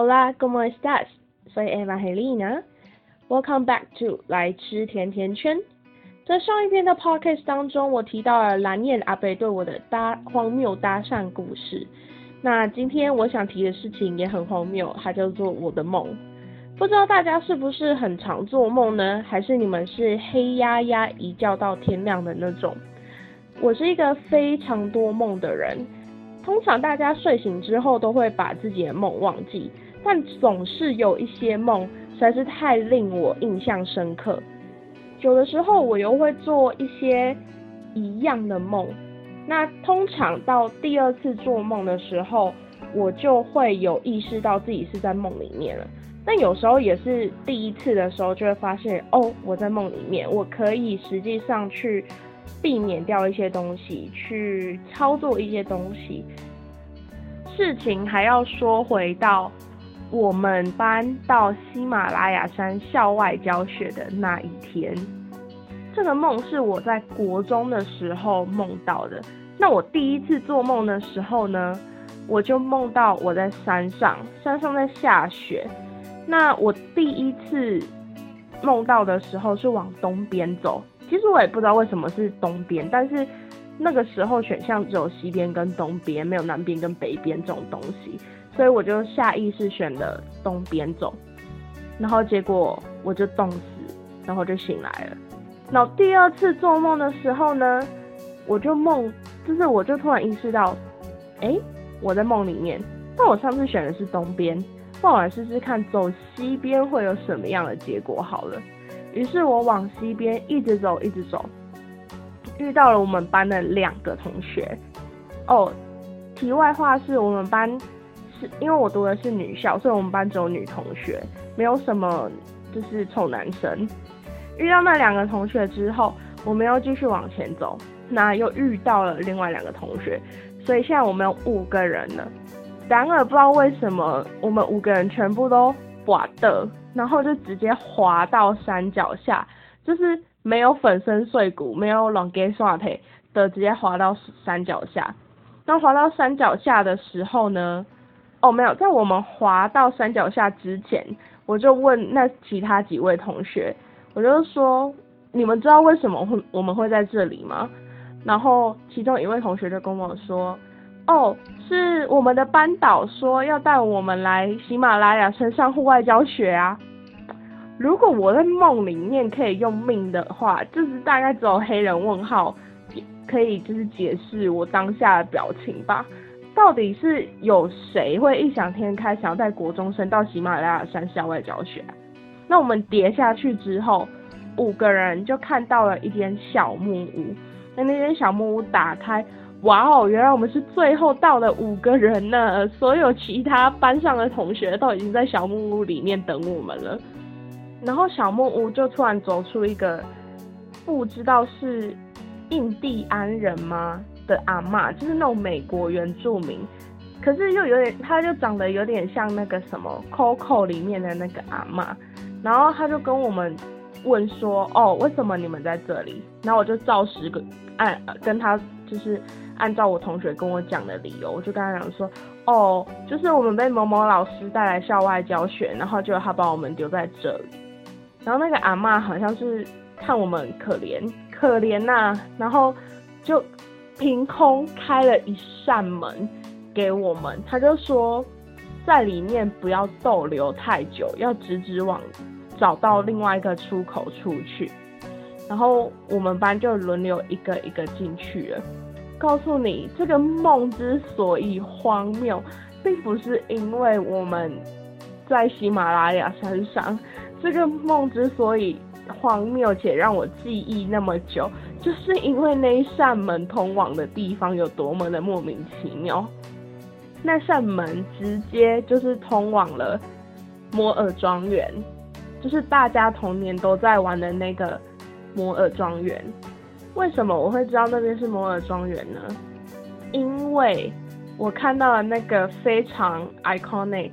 Hola, ¿cómo estás? Soy Evangelina. Welcome back to 来吃甜甜圈。在上一篇的 podcast 当中，我提到了蓝燕阿北对我的搭荒谬搭讪故事。那今天我想提的事情也很荒谬，它叫做我的梦。不知道大家是不是很常做梦呢？还是你们是黑压压一觉到天亮的那种？我是一个非常多梦的人。通常大家睡醒之后都会把自己的梦忘记，但总是有一些梦实在是太令我印象深刻。有的时候我又会做一些一样的梦。那通常到第二次做梦的时候，我就会有意识到自己是在梦里面了。但有时候也是第一次的时候，就会发现哦，我在梦里面，我可以实际上去避免掉一些东西，去操作一些东西。事情还要说回到我们班到喜马拉雅山校外教学的那一天，这个梦是我在国中的时候梦到的。那我第一次做梦的时候呢，我就梦到我在山上，山上在下雪。那我第一次梦到的时候是往东边走，其实我也不知道为什么是东边，但是那个时候选项只有西边跟东边，没有南边跟北边这种东西，所以我就下意识选了东边走，然后结果我就冻死，然后就醒来了。然后第二次做梦的时候呢，我就梦，就是我就突然意识到，哎，我在梦里面，那我上次选的是东边。那我来试试看，走西边会有什么样的结果？好了，于是我往西边一直走，一直走，遇到了我们班的两个同学。哦，题外话是我们班是因为我读的是女校，所以我们班只有女同学，没有什么就是臭男生。遇到那两个同学之后，我们又继续往前走，那又遇到了另外两个同学，所以现在我们有五个人了。然而不知道为什么，我们五个人全部都滑的，然后就直接滑到山脚下，就是没有粉身碎骨，没有 long g a s h t 的，直接滑到山脚下。那滑到山脚下的时候呢，哦没有，在我们滑到山脚下之前，我就问那其他几位同学，我就说，你们知道为什么会我们会在这里吗？然后其中一位同学就跟我说。哦，是我们的班导说要带我们来喜马拉雅山上户外教学啊。如果我在梦里面可以用命的话，就是大概只有黑人问号可以就是解释我当下的表情吧。到底是有谁会异想天开想要带国中生到喜马拉雅山校外教学？那我们叠下去之后，五个人就看到了一间小木屋。那那间小木屋打开。哇哦，原来我们是最后到的五个人呢！所有其他班上的同学都已经在小木屋里面等我们了。然后小木屋就突然走出一个不知道是印第安人吗的阿妈，就是那种美国原住民，可是又有点，他就长得有点像那个什么 Coco 里面的那个阿妈。然后他就跟我们问说：“哦，为什么你们在这里？”然后我就照实个按跟他就是。按照我同学跟我讲的理由，我就跟他讲说，哦，就是我们被某某老师带来校外教学，然后就他把我们丢在这里。然后那个阿妈好像是看我们可怜可怜呐，然后就凭空开了一扇门给我们，他就说在里面不要逗留太久，要直直往找到另外一个出口出去。然后我们班就轮流一个一个进去了。告诉你，这个梦之所以荒谬，并不是因为我们在喜马拉雅山上。这个梦之所以荒谬且让我记忆那么久，就是因为那一扇门通往的地方有多么的莫名其妙。那扇门直接就是通往了摩尔庄园，就是大家童年都在玩的那个摩尔庄园。为什么我会知道那边是摩尔庄园呢？因为我看到了那个非常 iconic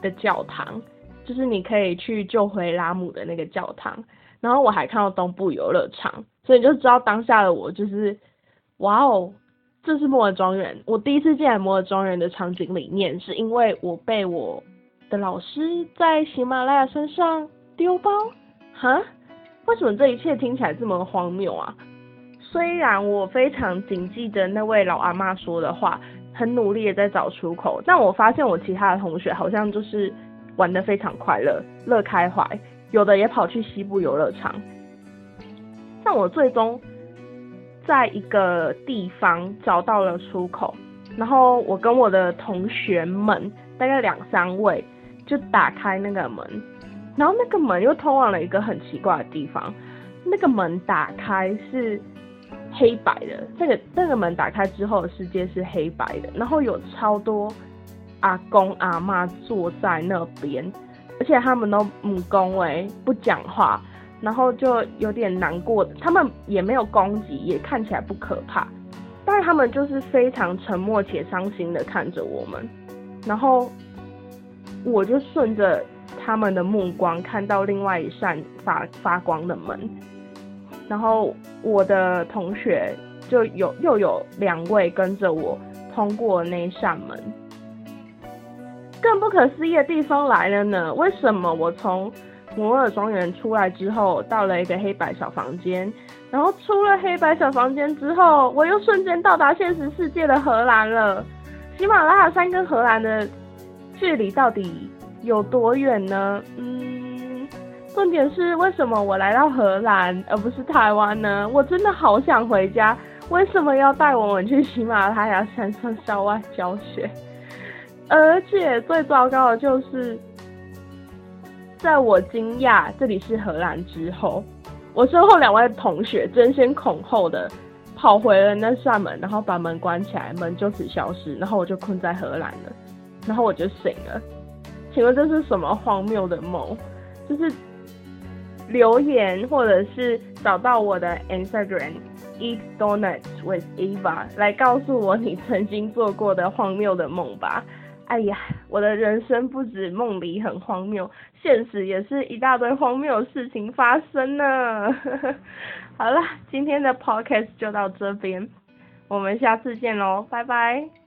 的教堂，就是你可以去救回拉姆的那个教堂。然后我还看到东部游乐场，所以你就知道当下的我就是，哇哦，这是摩尔庄园。我第一次进来摩尔庄园的场景里面，是因为我被我的老师在喜马拉雅山上丢包？哈？为什么这一切听起来这么荒谬啊？虽然我非常谨记着那位老阿妈说的话，很努力的在找出口，但我发现我其他的同学好像就是玩的非常快乐，乐开怀，有的也跑去西部游乐场。但我最终在一个地方找到了出口，然后我跟我的同学们大概两三位就打开那个门。然后那个门又通往了一个很奇怪的地方，那个门打开是黑白的，那个那个门打开之后世界是黑白的，然后有超多阿公阿妈坐在那边，而且他们都母公哎不讲话，然后就有点难过的，他们也没有攻击，也看起来不可怕，但是他们就是非常沉默且伤心的看着我们，然后我就顺着。他们的目光看到另外一扇发发光的门，然后我的同学就有又有两位跟着我通过那扇门。更不可思议的地方来了呢，为什么我从摩尔庄园出来之后，到了一个黑白小房间，然后出了黑白小房间之后，我又瞬间到达现实世界的荷兰了？喜马拉雅山跟荷兰的距离到底？有多远呢？嗯，重点是为什么我来到荷兰而不是台湾呢？我真的好想回家，为什么要带我们去喜马拉雅山上校外教学？而且最糟糕的就是，在我惊讶这里是荷兰之后，我身后两位同学争先恐后的跑回了那扇门，然后把门关起来，门就此消失，然后我就困在荷兰了，然后我就醒了。请问这是什么荒谬的梦？就是留言或者是找到我的 Instagram eat donuts with Eva 来告诉我你曾经做过的荒谬的梦吧。哎呀，我的人生不止梦里很荒谬，现实也是一大堆荒谬事情发生呢。好了，今天的 podcast 就到这边，我们下次见喽，拜拜。